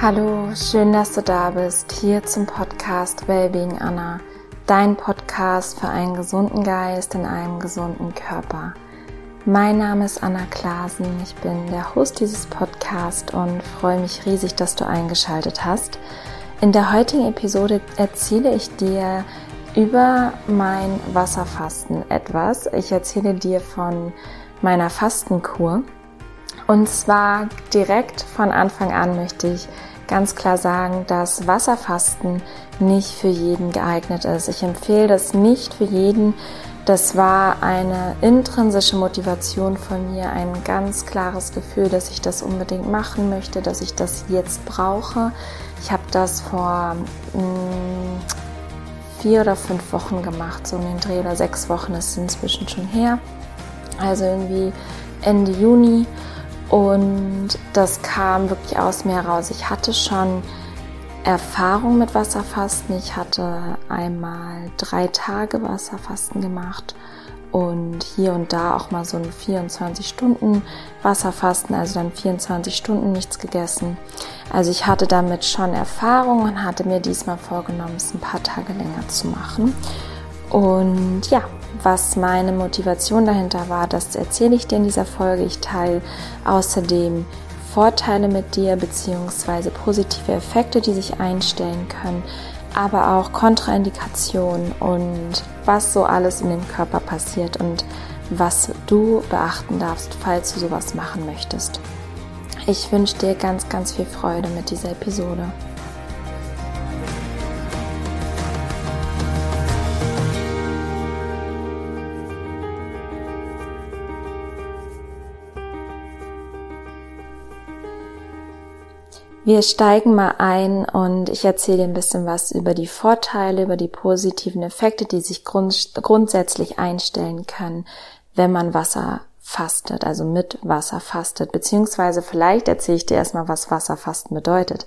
Hallo, schön, dass du da bist, hier zum Podcast Wellbeing Anna, dein Podcast für einen gesunden Geist in einem gesunden Körper. Mein Name ist Anna Klasen, ich bin der Host dieses Podcasts und freue mich riesig, dass du eingeschaltet hast. In der heutigen Episode erzähle ich dir über mein Wasserfasten etwas. Ich erzähle dir von meiner Fastenkur. Und zwar direkt von Anfang an möchte ich ganz klar sagen, dass Wasserfasten nicht für jeden geeignet ist. Ich empfehle das nicht für jeden. Das war eine intrinsische Motivation von mir, ein ganz klares Gefühl, dass ich das unbedingt machen möchte, dass ich das jetzt brauche. Ich habe das vor mh, mm, vier oder fünf Wochen gemacht, so um den Dreh oder sechs Wochen ist es inzwischen schon her. Also irgendwie Ende Juni. Und das kam wirklich aus mir heraus. Ich hatte schon Erfahrung mit Wasserfasten. Ich hatte einmal drei Tage Wasserfasten gemacht und hier und da auch mal so ein 24 Stunden Wasserfasten, also dann 24 Stunden nichts gegessen. Also ich hatte damit schon Erfahrung und hatte mir diesmal vorgenommen, es ein paar Tage länger zu machen. Und ja, was meine Motivation dahinter war, das erzähle ich dir in dieser Folge. Ich teile außerdem Vorteile mit dir beziehungsweise positive Effekte, die sich einstellen können, aber auch Kontraindikationen und was so alles in dem Körper passiert und was du beachten darfst, falls du sowas machen möchtest. Ich wünsche dir ganz, ganz viel Freude mit dieser Episode. Wir steigen mal ein und ich erzähle dir ein bisschen was über die Vorteile, über die positiven Effekte, die sich grund grundsätzlich einstellen können, wenn man Wasser fastet, also mit Wasser fastet, beziehungsweise vielleicht erzähle ich dir erstmal, was Wasserfasten bedeutet.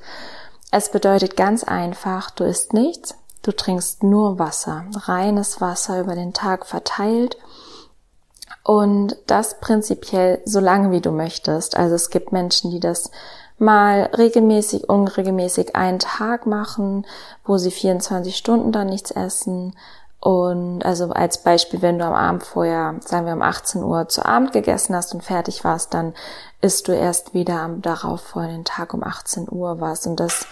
Es bedeutet ganz einfach, du isst nichts, du trinkst nur Wasser, reines Wasser über den Tag verteilt und das prinzipiell so lange wie du möchtest. Also es gibt Menschen, die das mal regelmäßig, unregelmäßig einen Tag machen, wo sie 24 Stunden dann nichts essen. Und also als Beispiel, wenn du am Abend vorher, sagen wir um 18 Uhr zu Abend gegessen hast und fertig warst, dann isst du erst wieder am darauf folgenden Tag um 18 Uhr was. Und das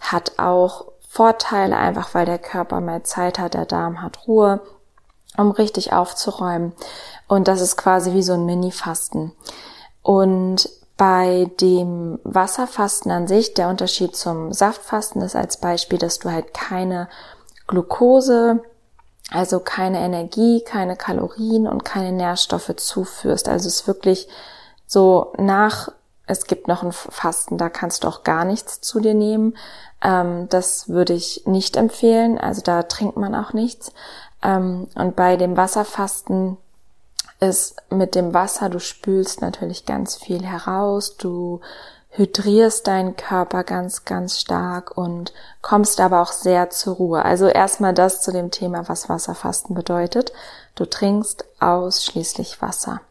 hat auch Vorteile, einfach weil der Körper mal Zeit hat, der Darm hat Ruhe, um richtig aufzuräumen. Und das ist quasi wie so ein Mini-Fasten. Und bei dem Wasserfasten an sich, der Unterschied zum Saftfasten ist als Beispiel, dass du halt keine Glucose, also keine Energie, keine Kalorien und keine Nährstoffe zuführst. Also es ist wirklich so nach, es gibt noch ein Fasten, da kannst du auch gar nichts zu dir nehmen. Ähm, das würde ich nicht empfehlen. Also da trinkt man auch nichts. Ähm, und bei dem Wasserfasten ist mit dem Wasser, du spülst natürlich ganz viel heraus, du hydrierst deinen Körper ganz, ganz stark und kommst aber auch sehr zur Ruhe. Also erstmal das zu dem Thema, was Wasserfasten bedeutet. Du trinkst ausschließlich Wasser.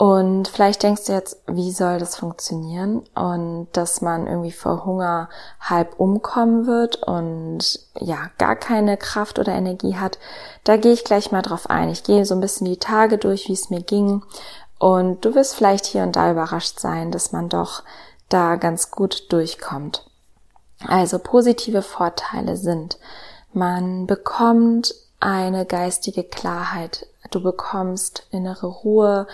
Und vielleicht denkst du jetzt, wie soll das funktionieren? Und dass man irgendwie vor Hunger halb umkommen wird und ja, gar keine Kraft oder Energie hat. Da gehe ich gleich mal drauf ein. Ich gehe so ein bisschen die Tage durch, wie es mir ging. Und du wirst vielleicht hier und da überrascht sein, dass man doch da ganz gut durchkommt. Also positive Vorteile sind, man bekommt eine geistige Klarheit. Du bekommst innere Ruhe,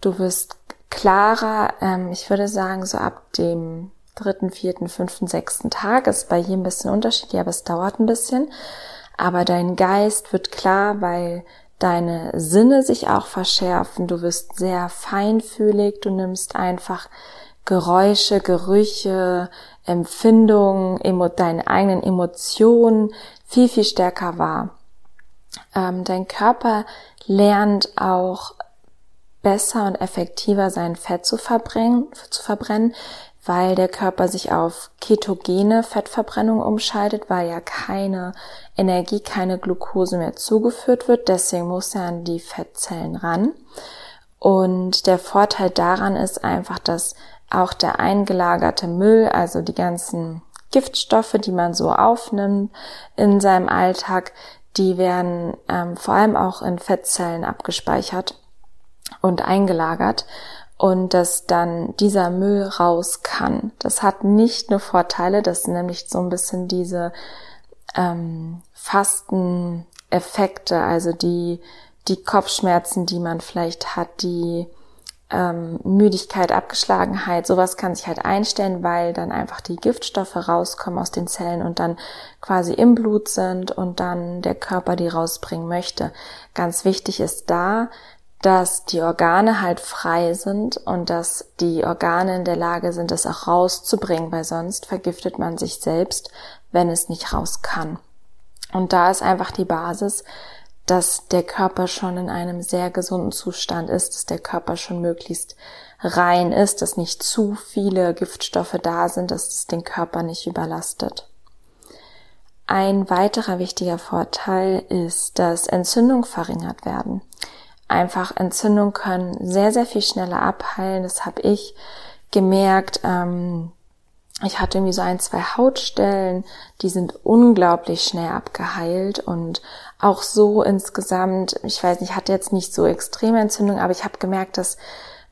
Du wirst klarer, ähm, ich würde sagen, so ab dem dritten, vierten, fünften, sechsten Tag ist bei jedem ein bisschen unterschiedlich, aber es dauert ein bisschen. Aber dein Geist wird klar, weil deine Sinne sich auch verschärfen. Du wirst sehr feinfühlig. Du nimmst einfach Geräusche, Gerüche, Empfindungen, emo deine eigenen Emotionen viel, viel stärker wahr. Ähm, dein Körper lernt auch besser und effektiver sein Fett zu verbrennen, zu verbrennen, weil der Körper sich auf ketogene Fettverbrennung umschaltet, weil ja keine Energie, keine Glucose mehr zugeführt wird. Deswegen muss er an die Fettzellen ran. Und der Vorteil daran ist einfach, dass auch der eingelagerte Müll, also die ganzen Giftstoffe, die man so aufnimmt in seinem Alltag, die werden ähm, vor allem auch in Fettzellen abgespeichert und eingelagert und dass dann dieser Müll raus kann. Das hat nicht nur Vorteile, das sind nämlich so ein bisschen diese ähm, Fasteneffekte, also die, die Kopfschmerzen, die man vielleicht hat, die ähm, Müdigkeit, Abgeschlagenheit, sowas kann sich halt einstellen, weil dann einfach die Giftstoffe rauskommen aus den Zellen und dann quasi im Blut sind und dann der Körper die rausbringen möchte. Ganz wichtig ist da, dass die Organe halt frei sind und dass die Organe in der Lage sind, das auch rauszubringen, weil sonst vergiftet man sich selbst, wenn es nicht raus kann. Und da ist einfach die Basis, dass der Körper schon in einem sehr gesunden Zustand ist, dass der Körper schon möglichst rein ist, dass nicht zu viele Giftstoffe da sind, dass es den Körper nicht überlastet. Ein weiterer wichtiger Vorteil ist, dass Entzündungen verringert werden. Einfach Entzündungen können sehr, sehr viel schneller abheilen. Das habe ich gemerkt. Ähm, ich hatte irgendwie so ein, zwei Hautstellen, die sind unglaublich schnell abgeheilt und auch so insgesamt, ich weiß nicht, ich hatte jetzt nicht so extreme Entzündungen, aber ich habe gemerkt, dass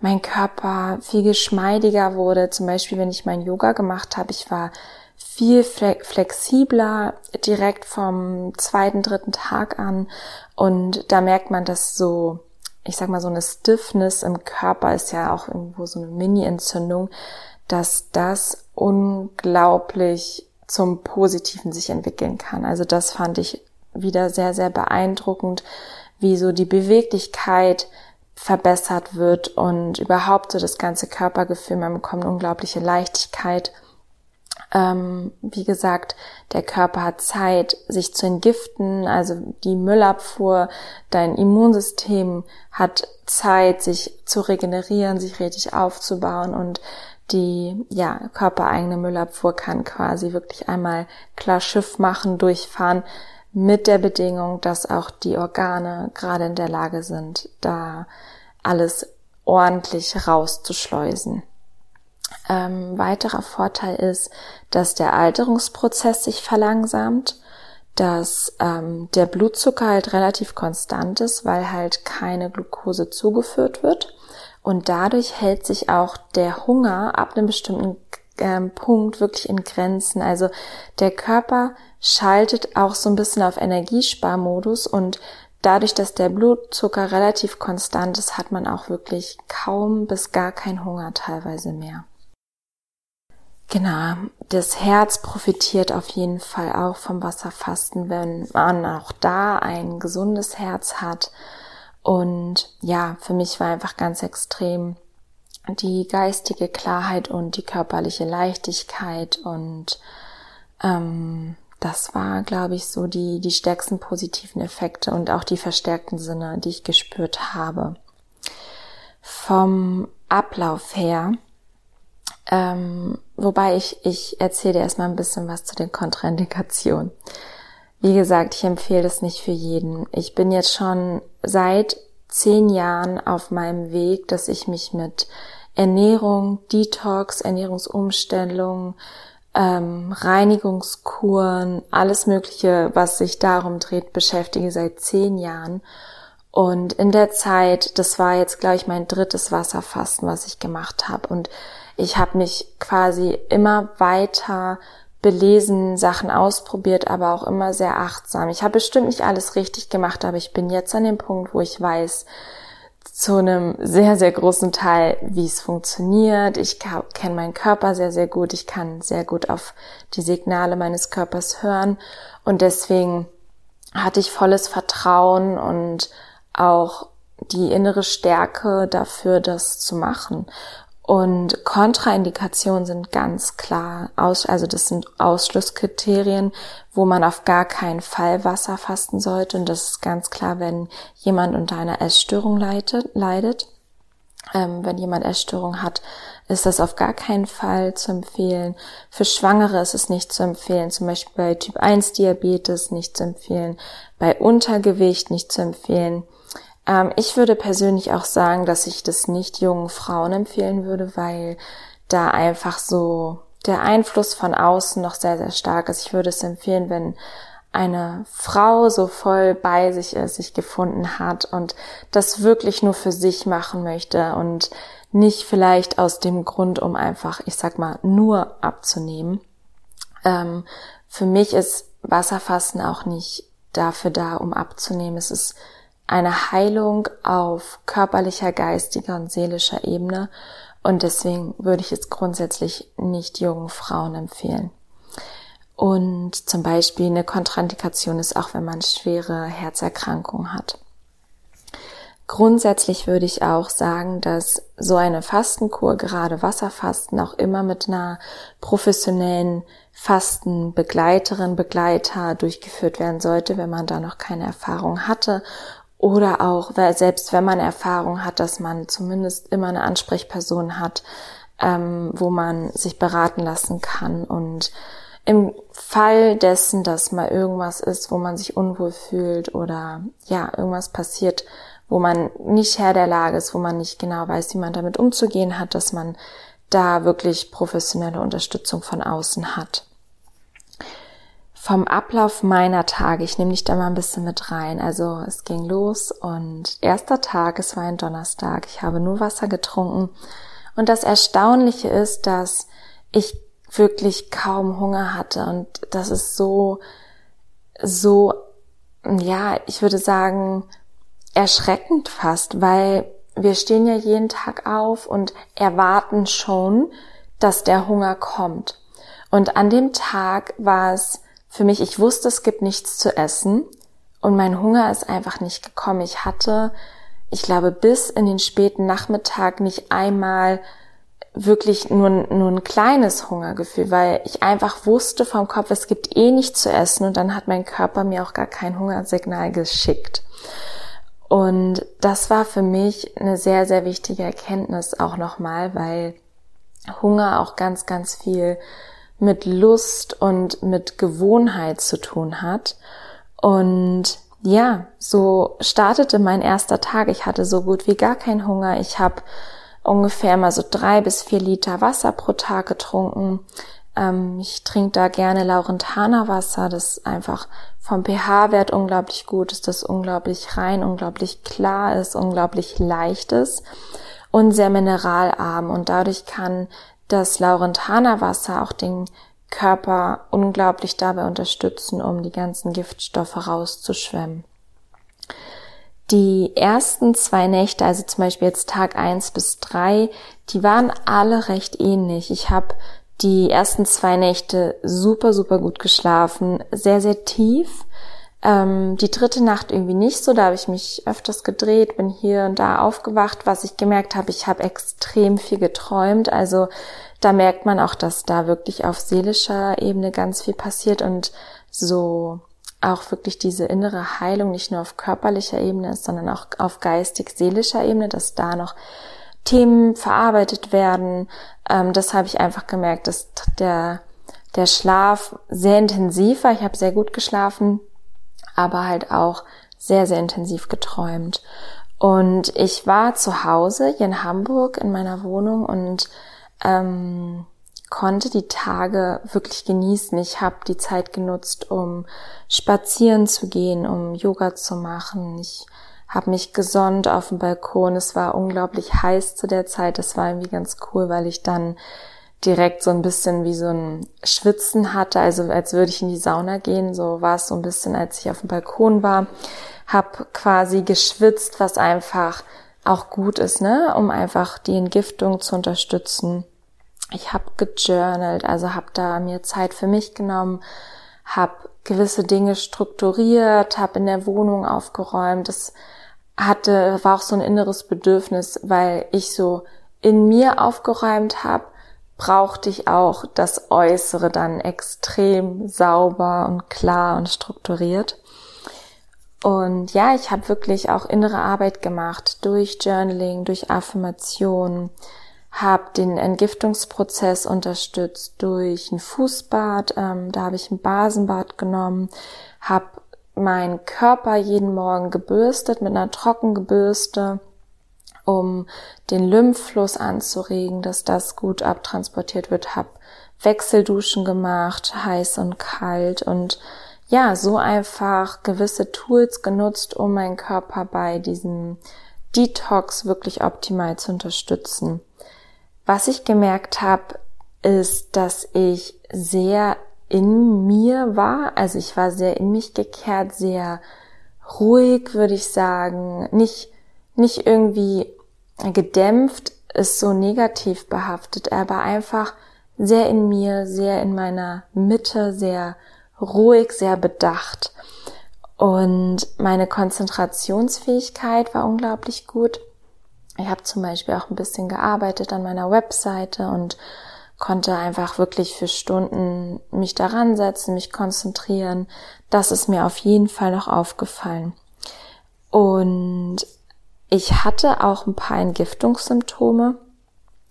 mein Körper viel geschmeidiger wurde. Zum Beispiel, wenn ich mein Yoga gemacht habe, ich war viel flexibler direkt vom zweiten, dritten Tag an. Und da merkt man, dass so, ich sag mal, so eine Stiffness im Körper ist ja auch irgendwo so eine Mini-Entzündung, dass das unglaublich zum Positiven sich entwickeln kann. Also das fand ich wieder sehr, sehr beeindruckend, wie so die Beweglichkeit verbessert wird und überhaupt so das ganze Körpergefühl, man bekommt unglaubliche Leichtigkeit. Ähm, wie gesagt, der Körper hat Zeit, sich zu entgiften, also die Müllabfuhr, dein Immunsystem hat Zeit, sich zu regenerieren, sich richtig aufzubauen und die ja körpereigene Müllabfuhr kann quasi wirklich einmal klar Schiff machen, durchfahren, mit der Bedingung, dass auch die Organe gerade in der Lage sind, da alles ordentlich rauszuschleusen. Ähm, weiterer Vorteil ist, dass der Alterungsprozess sich verlangsamt, dass ähm, der Blutzucker halt relativ konstant ist, weil halt keine Glucose zugeführt wird. Und dadurch hält sich auch der Hunger ab einem bestimmten ähm, Punkt wirklich in Grenzen. Also der Körper schaltet auch so ein bisschen auf Energiesparmodus und dadurch, dass der Blutzucker relativ konstant ist, hat man auch wirklich kaum bis gar kein Hunger teilweise mehr. Genau, das Herz profitiert auf jeden Fall auch vom Wasserfasten, wenn man auch da ein gesundes Herz hat. Und ja, für mich war einfach ganz extrem die geistige Klarheit und die körperliche Leichtigkeit und ähm, das war, glaube ich, so die, die stärksten positiven Effekte und auch die verstärkten Sinne, die ich gespürt habe. Vom Ablauf her, ähm, wobei ich, ich erzähle erstmal ein bisschen was zu den Kontraindikationen. Wie gesagt, ich empfehle das nicht für jeden. Ich bin jetzt schon seit zehn Jahren auf meinem Weg, dass ich mich mit Ernährung, Detox, Ernährungsumstellung, ähm, Reinigungskuren, alles Mögliche, was sich darum dreht, beschäftige seit zehn Jahren. Und in der Zeit, das war jetzt, glaube ich, mein drittes Wasserfasten, was ich gemacht habe. Und ich habe mich quasi immer weiter belesen, Sachen ausprobiert, aber auch immer sehr achtsam. Ich habe bestimmt nicht alles richtig gemacht, aber ich bin jetzt an dem Punkt, wo ich weiß, zu einem sehr, sehr großen Teil, wie es funktioniert. Ich kenne meinen Körper sehr, sehr gut. Ich kann sehr gut auf die Signale meines Körpers hören. Und deswegen hatte ich volles Vertrauen und auch die innere Stärke dafür, das zu machen. Und Kontraindikationen sind ganz klar, also das sind Ausschlusskriterien, wo man auf gar keinen Fall Wasser fasten sollte. Und das ist ganz klar, wenn jemand unter einer Essstörung leidet. leidet. Ähm, wenn jemand Essstörung hat, ist das auf gar keinen Fall zu empfehlen. Für Schwangere ist es nicht zu empfehlen, zum Beispiel bei Typ 1 Diabetes nicht zu empfehlen, bei Untergewicht nicht zu empfehlen ähm, ich würde persönlich auch sagen, dass ich das nicht jungen Frauen empfehlen würde, weil da einfach so der Einfluss von außen noch sehr, sehr stark ist. Ich würde es empfehlen, wenn eine Frau so voll bei sich ist, sich gefunden hat und das wirklich nur für sich machen möchte und nicht vielleicht aus dem Grund, um einfach, ich sag mal, nur abzunehmen. Ähm, für mich ist Wasserfasten auch nicht dafür da, um abzunehmen. Es ist eine Heilung auf körperlicher, geistiger und seelischer Ebene. Und deswegen würde ich es grundsätzlich nicht jungen Frauen empfehlen. Und zum Beispiel eine Kontraindikation ist auch, wenn man schwere Herzerkrankungen hat. Grundsätzlich würde ich auch sagen, dass so eine Fastenkur, gerade Wasserfasten, auch immer mit einer professionellen Fastenbegleiterin, Begleiter durchgeführt werden sollte, wenn man da noch keine Erfahrung hatte. Oder auch, weil selbst wenn man Erfahrung hat, dass man zumindest immer eine Ansprechperson hat, ähm, wo man sich beraten lassen kann. Und im Fall dessen, dass mal irgendwas ist, wo man sich unwohl fühlt oder ja, irgendwas passiert, wo man nicht Herr der Lage ist, wo man nicht genau weiß, wie man damit umzugehen hat, dass man da wirklich professionelle Unterstützung von außen hat. Vom Ablauf meiner Tage, ich nehme dich da mal ein bisschen mit rein. Also es ging los und erster Tag, es war ein Donnerstag, ich habe nur Wasser getrunken. Und das Erstaunliche ist, dass ich wirklich kaum Hunger hatte und das ist so, so, ja, ich würde sagen, erschreckend fast, weil wir stehen ja jeden Tag auf und erwarten schon, dass der Hunger kommt. Und an dem Tag war es für mich, ich wusste, es gibt nichts zu essen und mein Hunger ist einfach nicht gekommen. Ich hatte, ich glaube, bis in den späten Nachmittag nicht einmal wirklich nur, nur ein kleines Hungergefühl, weil ich einfach wusste vom Kopf, es gibt eh nichts zu essen und dann hat mein Körper mir auch gar kein Hungersignal geschickt. Und das war für mich eine sehr, sehr wichtige Erkenntnis auch nochmal, weil Hunger auch ganz, ganz viel mit Lust und mit Gewohnheit zu tun hat. Und ja, so startete mein erster Tag. Ich hatte so gut wie gar keinen Hunger. Ich habe ungefähr mal so drei bis vier Liter Wasser pro Tag getrunken. Ähm, ich trinke da gerne Laurentana Wasser, das einfach vom pH-Wert unglaublich gut ist, das unglaublich rein, unglaublich klar ist, unglaublich leicht ist und sehr mineralarm. Und dadurch kann das Laurentana Wasser auch den Körper unglaublich dabei unterstützen, um die ganzen Giftstoffe rauszuschwemmen. Die ersten zwei Nächte, also zum Beispiel jetzt Tag eins bis drei, die waren alle recht ähnlich. Ich habe die ersten zwei Nächte super, super gut geschlafen, sehr, sehr tief. Ähm, die dritte Nacht irgendwie nicht so, da habe ich mich öfters gedreht, bin hier und da aufgewacht. Was ich gemerkt habe, ich habe extrem viel geträumt. Also da merkt man auch, dass da wirklich auf seelischer Ebene ganz viel passiert und so auch wirklich diese innere Heilung nicht nur auf körperlicher Ebene ist, sondern auch auf geistig-seelischer Ebene, dass da noch Themen verarbeitet werden. Ähm, das habe ich einfach gemerkt, dass der, der Schlaf sehr intensiv war. Ich habe sehr gut geschlafen, aber halt auch sehr, sehr intensiv geträumt. Und ich war zu Hause hier in Hamburg in meiner Wohnung und ähm, konnte die Tage wirklich genießen. Ich habe die Zeit genutzt, um spazieren zu gehen, um Yoga zu machen. Ich habe mich gesonnt auf dem Balkon. Es war unglaublich heiß zu der Zeit. Das war irgendwie ganz cool, weil ich dann direkt so ein bisschen wie so ein Schwitzen hatte, also als würde ich in die Sauna gehen. So war es so ein bisschen, als ich auf dem Balkon war. Hab quasi geschwitzt, was einfach auch gut ist, ne, um einfach die Entgiftung zu unterstützen. Ich habe gejournalt, also habe da mir Zeit für mich genommen, habe gewisse Dinge strukturiert, habe in der Wohnung aufgeräumt. Das hatte war auch so ein inneres Bedürfnis, weil ich so in mir aufgeräumt habe, brauchte ich auch das Äußere dann extrem sauber und klar und strukturiert. Und ja, ich habe wirklich auch innere Arbeit gemacht durch Journaling, durch Affirmation, habe den Entgiftungsprozess unterstützt durch ein Fußbad. Ähm, da habe ich ein Basenbad genommen, habe meinen Körper jeden Morgen gebürstet mit einer Trockengebürste um den Lymphfluss anzuregen, dass das gut abtransportiert wird. Hab Wechselduschen gemacht, heiß und kalt und ja, so einfach gewisse Tools genutzt, um meinen Körper bei diesem Detox wirklich optimal zu unterstützen. Was ich gemerkt habe, ist, dass ich sehr in mir war. Also ich war sehr in mich gekehrt, sehr ruhig, würde ich sagen. Nicht, nicht irgendwie gedämpft, ist so negativ behaftet, aber einfach sehr in mir, sehr in meiner Mitte, sehr ruhig, sehr bedacht. Und meine Konzentrationsfähigkeit war unglaublich gut. Ich habe zum Beispiel auch ein bisschen gearbeitet an meiner Webseite und konnte einfach wirklich für Stunden mich daran setzen, mich konzentrieren. Das ist mir auf jeden Fall noch aufgefallen. Und ich hatte auch ein paar Entgiftungssymptome.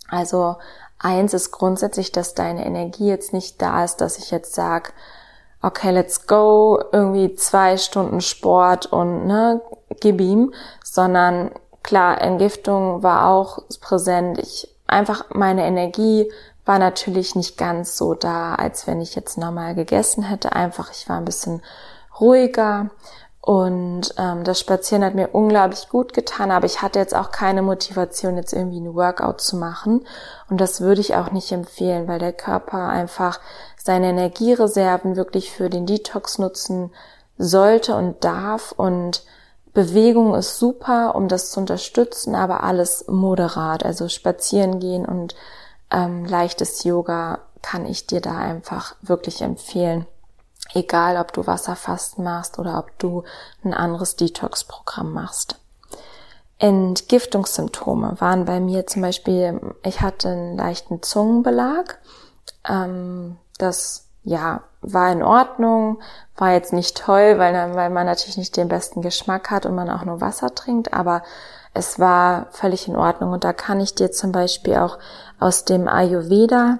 Also eins ist grundsätzlich, dass deine Energie jetzt nicht da ist, dass ich jetzt sage, okay, let's go, irgendwie zwei Stunden Sport und ne, gib ihm, sondern klar, Entgiftung war auch präsent. Ich einfach meine Energie war natürlich nicht ganz so da, als wenn ich jetzt normal gegessen hätte. Einfach, ich war ein bisschen ruhiger und ähm, das Spazieren hat mir unglaublich gut getan, aber ich hatte jetzt auch keine Motivation, jetzt irgendwie ein Workout zu machen. Und das würde ich auch nicht empfehlen, weil der Körper einfach seine Energiereserven wirklich für den Detox nutzen sollte und darf. Und Bewegung ist super, um das zu unterstützen, aber alles moderat. Also spazieren gehen und ähm, leichtes Yoga kann ich dir da einfach wirklich empfehlen. Egal, ob du Wasserfasten machst oder ob du ein anderes Detox-Programm machst. Entgiftungssymptome waren bei mir zum Beispiel, ich hatte einen leichten Zungenbelag. Ähm, das ja war in Ordnung, war jetzt nicht toll, weil, weil man natürlich nicht den besten Geschmack hat und man auch nur Wasser trinkt, aber es war völlig in Ordnung. Und da kann ich dir zum Beispiel auch aus dem Ayurveda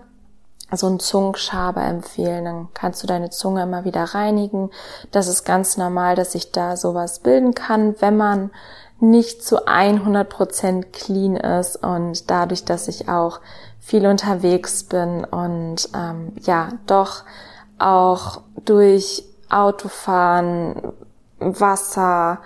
so einen Zungenschaber empfehlen. Dann kannst du deine Zunge immer wieder reinigen. Das ist ganz normal, dass sich da sowas bilden kann, wenn man nicht zu 100% clean ist und dadurch, dass ich auch viel unterwegs bin und ähm, ja, doch auch durch Autofahren, Wasser,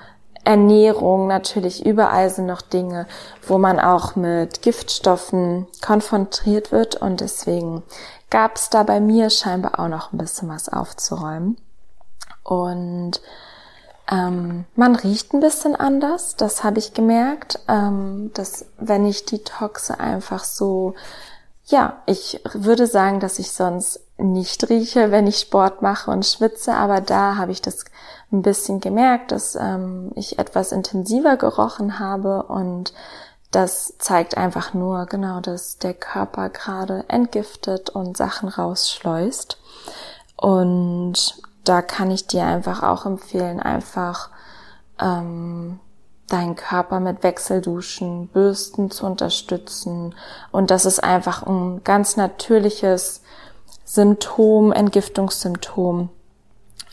Ernährung natürlich, überall sind noch Dinge, wo man auch mit Giftstoffen konfrontiert wird und deswegen gab es da bei mir scheinbar auch noch ein bisschen was aufzuräumen. Und ähm, man riecht ein bisschen anders, das habe ich gemerkt, ähm, dass wenn ich die Toxe einfach so, ja, ich würde sagen, dass ich sonst nicht rieche, wenn ich Sport mache und schwitze, aber da habe ich das ein bisschen gemerkt, dass ähm, ich etwas intensiver gerochen habe und das zeigt einfach nur genau, dass der Körper gerade entgiftet und Sachen rausschleust. Und da kann ich dir einfach auch empfehlen, einfach ähm, deinen Körper mit Wechselduschen, Bürsten zu unterstützen. Und das ist einfach ein ganz natürliches Symptom, Entgiftungssymptom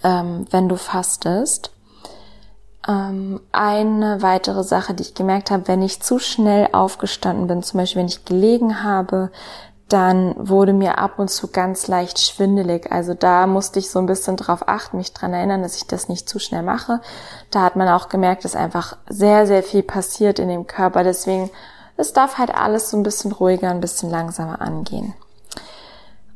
ähm, wenn du fastest. Ähm, eine weitere Sache, die ich gemerkt habe, wenn ich zu schnell aufgestanden bin, zum Beispiel wenn ich gelegen habe, dann wurde mir ab und zu ganz leicht schwindelig. Also da musste ich so ein bisschen drauf achten, mich dran erinnern, dass ich das nicht zu schnell mache. Da hat man auch gemerkt, dass einfach sehr, sehr viel passiert in dem Körper. Deswegen, es darf halt alles so ein bisschen ruhiger, ein bisschen langsamer angehen.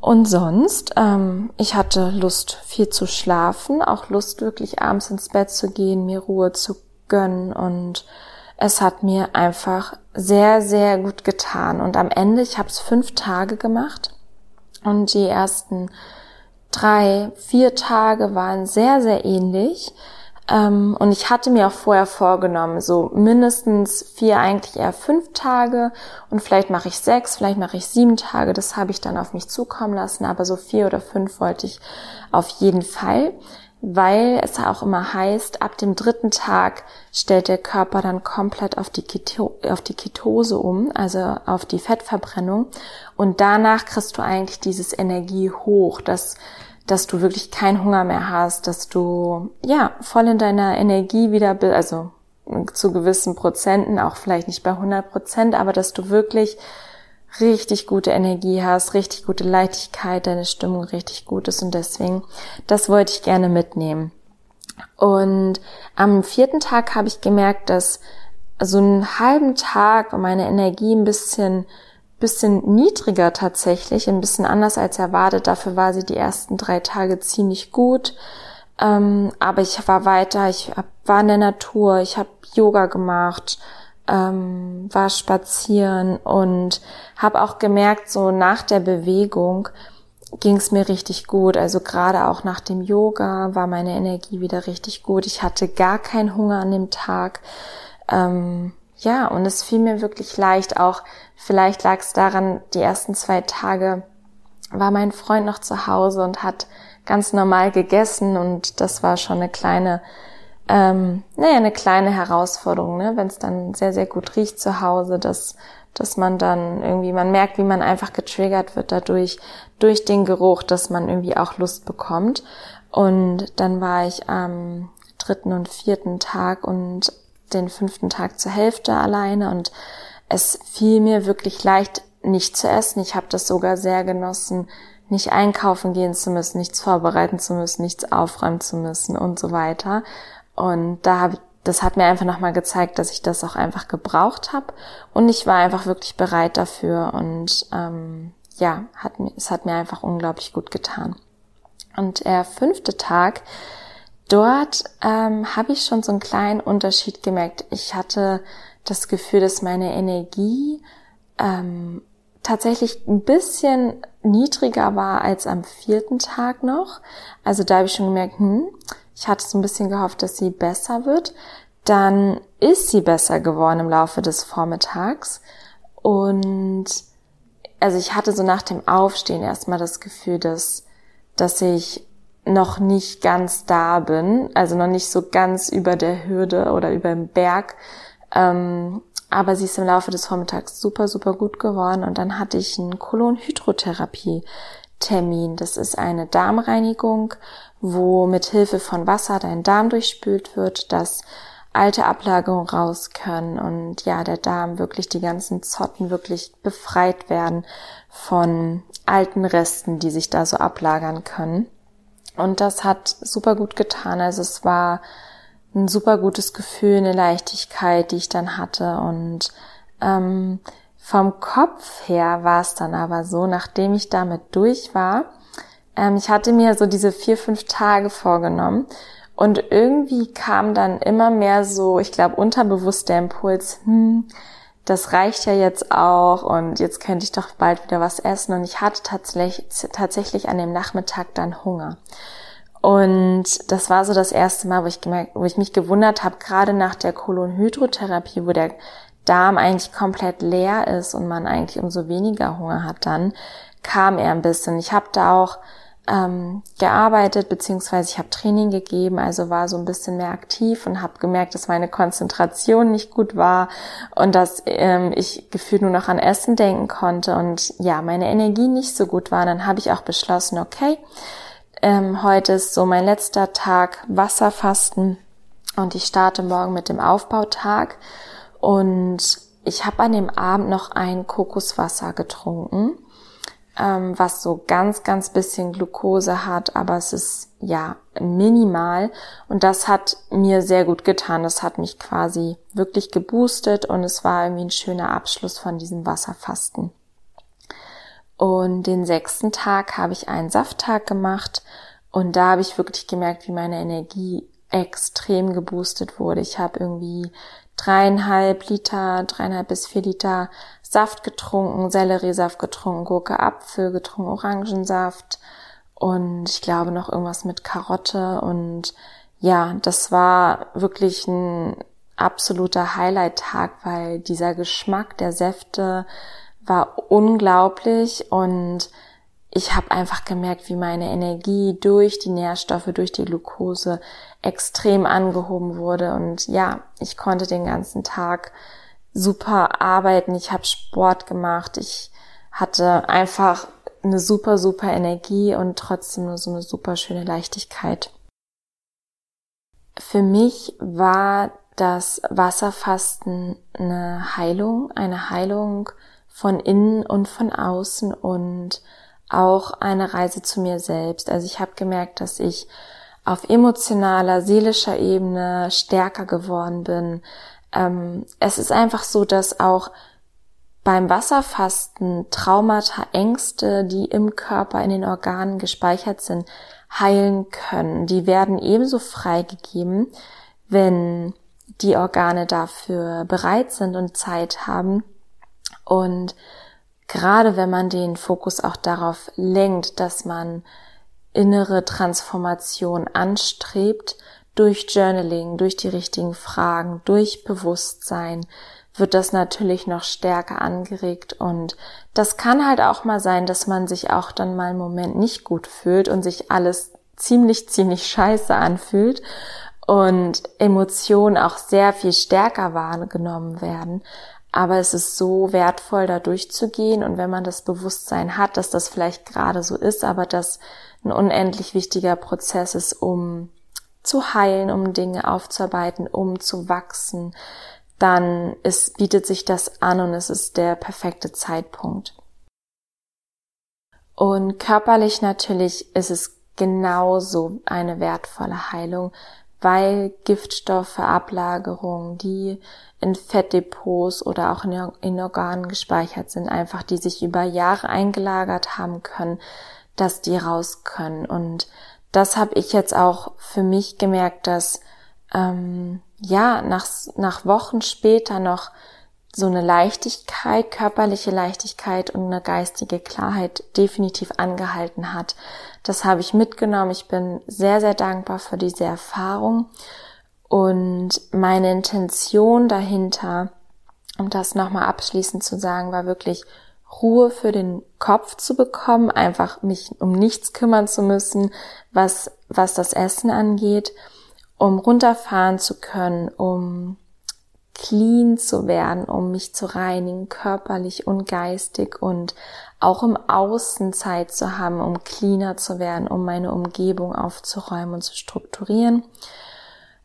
Und sonst, ähm, ich hatte Lust, viel zu schlafen, auch Lust, wirklich abends ins Bett zu gehen, mir Ruhe zu gönnen und es hat mir einfach sehr, sehr gut getan. Und am Ende, ich habe es fünf Tage gemacht und die ersten drei, vier Tage waren sehr, sehr ähnlich. Ähm, und ich hatte mir auch vorher vorgenommen, so mindestens vier, eigentlich eher fünf Tage. Und vielleicht mache ich sechs, vielleicht mache ich sieben Tage. Das habe ich dann auf mich zukommen lassen, aber so vier oder fünf wollte ich auf jeden Fall, weil es auch immer heißt, ab dem dritten Tag stellt der Körper dann komplett auf die, Keto auf die Ketose um, also auf die Fettverbrennung. Und danach kriegst du eigentlich dieses Energie hoch, das dass du wirklich keinen Hunger mehr hast, dass du ja voll in deiner Energie wieder bist, also zu gewissen Prozenten, auch vielleicht nicht bei 100 Prozent, aber dass du wirklich richtig gute Energie hast, richtig gute Leichtigkeit, deine Stimmung richtig gut ist und deswegen, das wollte ich gerne mitnehmen. Und am vierten Tag habe ich gemerkt, dass so einen halben Tag meine Energie ein bisschen bisschen niedriger tatsächlich, ein bisschen anders als erwartet. Dafür war sie die ersten drei Tage ziemlich gut. Ähm, aber ich war weiter, ich hab, war in der Natur, ich habe Yoga gemacht, ähm, war spazieren und habe auch gemerkt, so nach der Bewegung ging es mir richtig gut. Also gerade auch nach dem Yoga war meine Energie wieder richtig gut. Ich hatte gar keinen Hunger an dem Tag. Ähm, ja, und es fiel mir wirklich leicht. Auch vielleicht lag es daran, die ersten zwei Tage war mein Freund noch zu Hause und hat ganz normal gegessen und das war schon eine kleine, ähm, naja, eine kleine Herausforderung, ne? wenn es dann sehr, sehr gut riecht zu Hause, dass, dass man dann irgendwie, man merkt, wie man einfach getriggert wird dadurch, durch den Geruch, dass man irgendwie auch Lust bekommt. Und dann war ich am dritten und vierten Tag und den fünften Tag zur Hälfte alleine und es fiel mir wirklich leicht, nicht zu essen. Ich habe das sogar sehr genossen, nicht einkaufen gehen zu müssen, nichts vorbereiten zu müssen, nichts aufräumen zu müssen und so weiter. Und da habe das hat mir einfach nochmal gezeigt, dass ich das auch einfach gebraucht habe und ich war einfach wirklich bereit dafür und ähm, ja, hat es hat mir einfach unglaublich gut getan. Und der fünfte Tag, dort ähm, habe ich schon so einen kleinen Unterschied gemerkt. Ich hatte das Gefühl, dass meine Energie ähm, tatsächlich ein bisschen niedriger war als am vierten Tag noch. Also da habe ich schon gemerkt, hm, ich hatte so ein bisschen gehofft, dass sie besser wird. Dann ist sie besser geworden im Laufe des Vormittags. Und also ich hatte so nach dem Aufstehen erstmal das Gefühl, dass, dass ich noch nicht ganz da bin, also noch nicht so ganz über der Hürde oder über dem Berg. Ähm, aber sie ist im Laufe des Vormittags super, super gut geworden und dann hatte ich einen Kolonhydrotherapie-Termin. Das ist eine Darmreinigung, wo mit Hilfe von Wasser dein Darm durchspült wird, dass alte Ablagerungen raus können und ja, der Darm wirklich die ganzen Zotten wirklich befreit werden von alten Resten, die sich da so ablagern können. Und das hat super gut getan. Also es war ein super gutes Gefühl, eine Leichtigkeit, die ich dann hatte. Und ähm, vom Kopf her war es dann aber so, nachdem ich damit durch war, ähm, ich hatte mir so diese vier, fünf Tage vorgenommen und irgendwie kam dann immer mehr so, ich glaube, unterbewusst der Impuls, hm, das reicht ja jetzt auch und jetzt könnte ich doch bald wieder was essen. Und ich hatte tatsächlich, tatsächlich an dem Nachmittag dann Hunger. Und das war so das erste Mal, wo ich gemerkt, wo ich mich gewundert habe, gerade nach der Kolonhydrotherapie, wo der Darm eigentlich komplett leer ist und man eigentlich umso weniger Hunger hat, dann kam er ein bisschen. Ich habe da auch ähm, gearbeitet, beziehungsweise ich habe Training gegeben, also war so ein bisschen mehr aktiv und habe gemerkt, dass meine Konzentration nicht gut war und dass ähm, ich gefühlt nur noch an Essen denken konnte und ja, meine Energie nicht so gut war. Dann habe ich auch beschlossen, okay, ähm, heute ist so mein letzter Tag Wasserfasten und ich starte morgen mit dem Aufbautag und ich habe an dem Abend noch ein Kokoswasser getrunken, ähm, was so ganz, ganz bisschen Glucose hat, aber es ist ja minimal und das hat mir sehr gut getan. Das hat mich quasi wirklich geboostet und es war irgendwie ein schöner Abschluss von diesem Wasserfasten. Und den sechsten Tag habe ich einen Safttag gemacht und da habe ich wirklich gemerkt, wie meine Energie extrem geboostet wurde. Ich habe irgendwie dreieinhalb Liter, dreieinhalb bis vier Liter Saft getrunken, Selleriesaft getrunken, Gurke, Apfel getrunken, Orangensaft und ich glaube noch irgendwas mit Karotte und ja, das war wirklich ein absoluter Highlight-Tag, weil dieser Geschmack der Säfte, war unglaublich und ich habe einfach gemerkt, wie meine Energie durch die Nährstoffe, durch die Glucose extrem angehoben wurde. Und ja, ich konnte den ganzen Tag super arbeiten. Ich habe Sport gemacht. Ich hatte einfach eine super, super Energie und trotzdem nur so eine super schöne Leichtigkeit. Für mich war dass Wasserfasten eine Heilung, eine Heilung von innen und von außen und auch eine Reise zu mir selbst. Also ich habe gemerkt, dass ich auf emotionaler, seelischer Ebene stärker geworden bin. Ähm, es ist einfach so, dass auch beim Wasserfasten Traumata, Ängste, die im Körper, in den Organen gespeichert sind, heilen können. Die werden ebenso freigegeben, wenn die Organe dafür bereit sind und Zeit haben. Und gerade wenn man den Fokus auch darauf lenkt, dass man innere Transformation anstrebt, durch Journaling, durch die richtigen Fragen, durch Bewusstsein, wird das natürlich noch stärker angeregt und das kann halt auch mal sein, dass man sich auch dann mal einen Moment nicht gut fühlt und sich alles ziemlich, ziemlich scheiße anfühlt und Emotionen auch sehr viel stärker wahrgenommen werden. Aber es ist so wertvoll, da durchzugehen. Und wenn man das Bewusstsein hat, dass das vielleicht gerade so ist, aber dass ein unendlich wichtiger Prozess ist, um zu heilen, um Dinge aufzuarbeiten, um zu wachsen, dann ist, bietet sich das an und es ist der perfekte Zeitpunkt. Und körperlich natürlich ist es genauso eine wertvolle Heilung, weil Giftstoffe, Ablagerungen, die in Fettdepots oder auch in, Organen gespeichert sind, einfach die sich über Jahre eingelagert haben können, dass die raus können. Und das habe ich jetzt auch für mich gemerkt, dass ähm, ja nach, nach Wochen später noch so eine Leichtigkeit, körperliche Leichtigkeit und eine geistige Klarheit definitiv angehalten hat. Das habe ich mitgenommen. Ich bin sehr, sehr dankbar für diese Erfahrung. Und meine Intention dahinter, um das nochmal abschließend zu sagen, war wirklich Ruhe für den Kopf zu bekommen, einfach mich um nichts kümmern zu müssen, was, was das Essen angeht, um runterfahren zu können, um clean zu werden, um mich zu reinigen, körperlich und geistig und auch im Außen Zeit zu haben, um cleaner zu werden, um meine Umgebung aufzuräumen und zu strukturieren,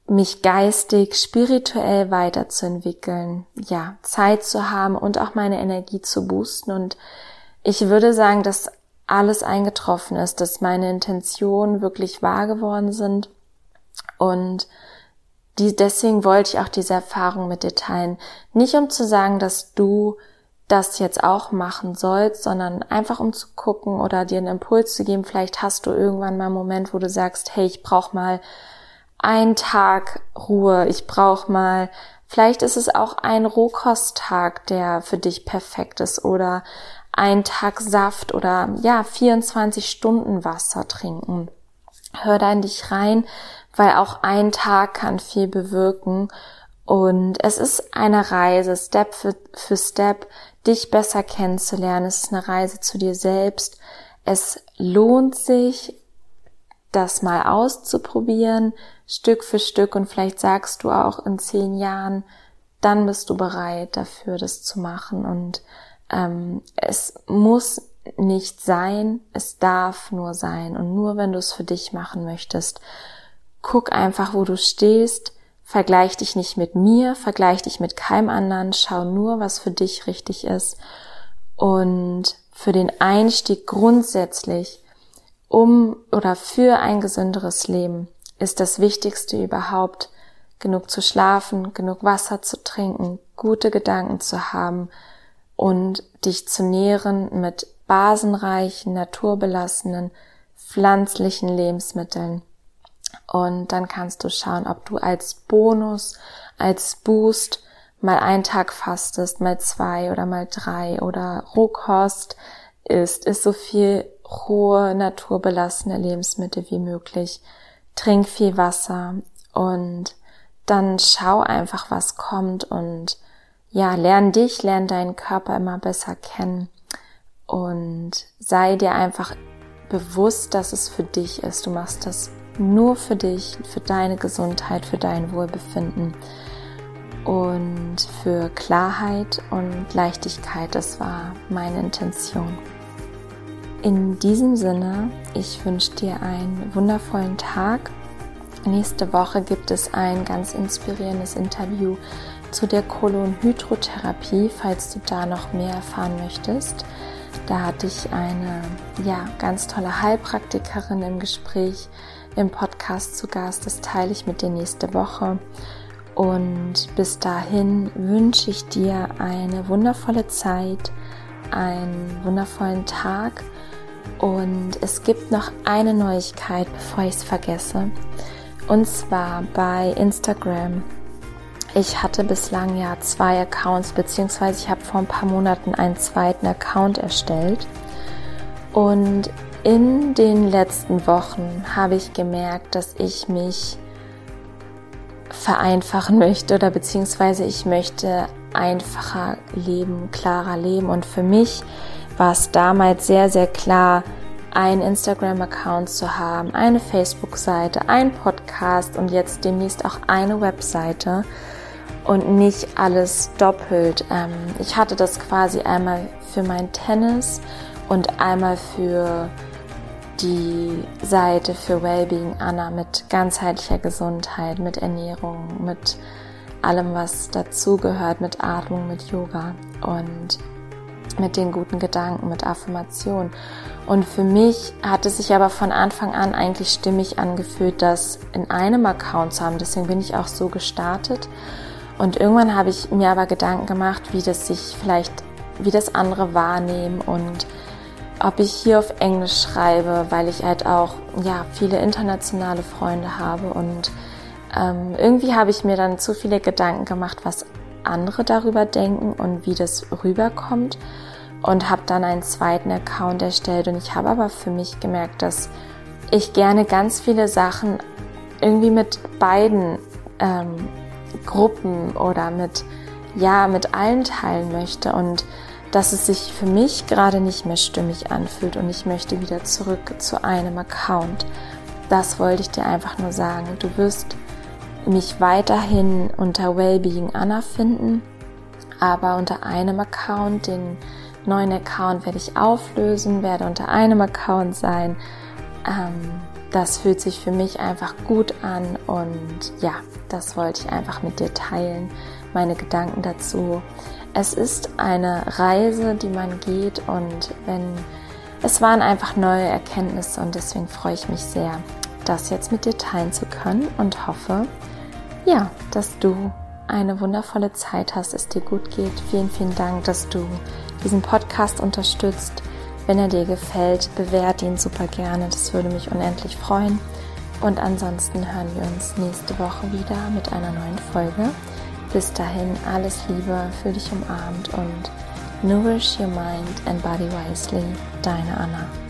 mich geistig, spirituell weiterzuentwickeln, ja, Zeit zu haben und auch meine Energie zu boosten und ich würde sagen, dass alles eingetroffen ist, dass meine Intentionen wirklich wahr geworden sind und die, deswegen wollte ich auch diese Erfahrung mit dir teilen. Nicht um zu sagen, dass du das jetzt auch machen sollst, sondern einfach um zu gucken oder dir einen Impuls zu geben. Vielleicht hast du irgendwann mal einen Moment, wo du sagst, hey, ich brauche mal einen Tag Ruhe, ich brauche mal, vielleicht ist es auch ein Rohkosttag, der für dich perfekt ist oder ein Tag Saft oder ja, 24 Stunden Wasser trinken. Hör da in dich rein, weil auch ein Tag kann viel bewirken. Und es ist eine Reise, Step für, für Step, dich besser kennenzulernen. Es ist eine Reise zu dir selbst. Es lohnt sich, das mal auszuprobieren, Stück für Stück. Und vielleicht sagst du auch in zehn Jahren, dann bist du bereit dafür, das zu machen. Und ähm, es muss nicht sein, es darf nur sein. Und nur wenn du es für dich machen möchtest, Guck einfach, wo du stehst. Vergleich dich nicht mit mir, vergleich dich mit keinem anderen. Schau nur, was für dich richtig ist. Und für den Einstieg grundsätzlich um oder für ein gesünderes Leben ist das Wichtigste überhaupt, genug zu schlafen, genug Wasser zu trinken, gute Gedanken zu haben und dich zu nähren mit basenreichen, naturbelassenen, pflanzlichen Lebensmitteln. Und dann kannst du schauen, ob du als Bonus, als Boost mal einen Tag fastest, mal zwei oder mal drei oder Rohkost isst, isst so viel rohe, naturbelassene Lebensmittel wie möglich. Trink viel Wasser und dann schau einfach, was kommt und ja, lern dich, lern deinen Körper immer besser kennen und sei dir einfach bewusst, dass es für dich ist. Du machst das nur für dich, für deine Gesundheit, für dein Wohlbefinden und für Klarheit und Leichtigkeit. Das war meine Intention. In diesem Sinne, ich wünsche dir einen wundervollen Tag Nächste Woche gibt es ein ganz inspirierendes Interview zu der Kolonhydrotherapie, falls du da noch mehr erfahren möchtest. Da hatte ich eine ja, ganz tolle Heilpraktikerin im Gespräch im Podcast zu Gast. Das teile ich mit dir nächste Woche. Und bis dahin wünsche ich dir eine wundervolle Zeit, einen wundervollen Tag. Und es gibt noch eine Neuigkeit, bevor ich es vergesse. Und zwar bei Instagram. Ich hatte bislang ja zwei Accounts, beziehungsweise ich habe vor ein paar Monaten einen zweiten Account erstellt. Und in den letzten Wochen habe ich gemerkt, dass ich mich vereinfachen möchte oder beziehungsweise ich möchte einfacher leben, klarer leben. Und für mich war es damals sehr, sehr klar, einen Instagram-Account zu haben, eine Facebook-Seite, ein Podcast und jetzt demnächst auch eine Webseite und nicht alles doppelt. Ähm, ich hatte das quasi einmal für mein Tennis und einmal für die Seite für Wellbeing Anna mit ganzheitlicher Gesundheit, mit Ernährung, mit allem, was dazugehört, mit Atmung, mit Yoga und mit den guten Gedanken, mit Affirmation. Und für mich hat es sich aber von Anfang an eigentlich stimmig angefühlt, das in einem Account zu haben. Deswegen bin ich auch so gestartet. Und irgendwann habe ich mir aber Gedanken gemacht, wie das sich vielleicht, wie das andere wahrnehmen und ob ich hier auf Englisch schreibe, weil ich halt auch ja viele internationale Freunde habe und ähm, irgendwie habe ich mir dann zu viele Gedanken gemacht, was andere darüber denken und wie das rüberkommt und habe dann einen zweiten Account erstellt und ich habe aber für mich gemerkt, dass ich gerne ganz viele Sachen irgendwie mit beiden ähm, Gruppen oder mit ja mit allen teilen möchte und dass es sich für mich gerade nicht mehr stimmig anfühlt und ich möchte wieder zurück zu einem Account. Das wollte ich dir einfach nur sagen. Du wirst mich weiterhin unter Wellbeing Anna finden, aber unter einem Account, den neuen Account werde ich auflösen, werde unter einem Account sein. Ähm, das fühlt sich für mich einfach gut an und ja, das wollte ich einfach mit dir teilen, meine Gedanken dazu. Es ist eine Reise, die man geht und wenn es waren einfach neue Erkenntnisse und deswegen freue ich mich sehr, das jetzt mit dir teilen zu können und hoffe, ja, dass du eine wundervolle Zeit hast, es dir gut geht. Vielen, vielen Dank, dass du diesen Podcast unterstützt. Wenn er dir gefällt, bewerte ihn super gerne. Das würde mich unendlich freuen. Und ansonsten hören wir uns nächste Woche wieder mit einer neuen Folge. Bis dahin alles Liebe, fühl dich umarmt und nourish your mind and body wisely. Deine Anna.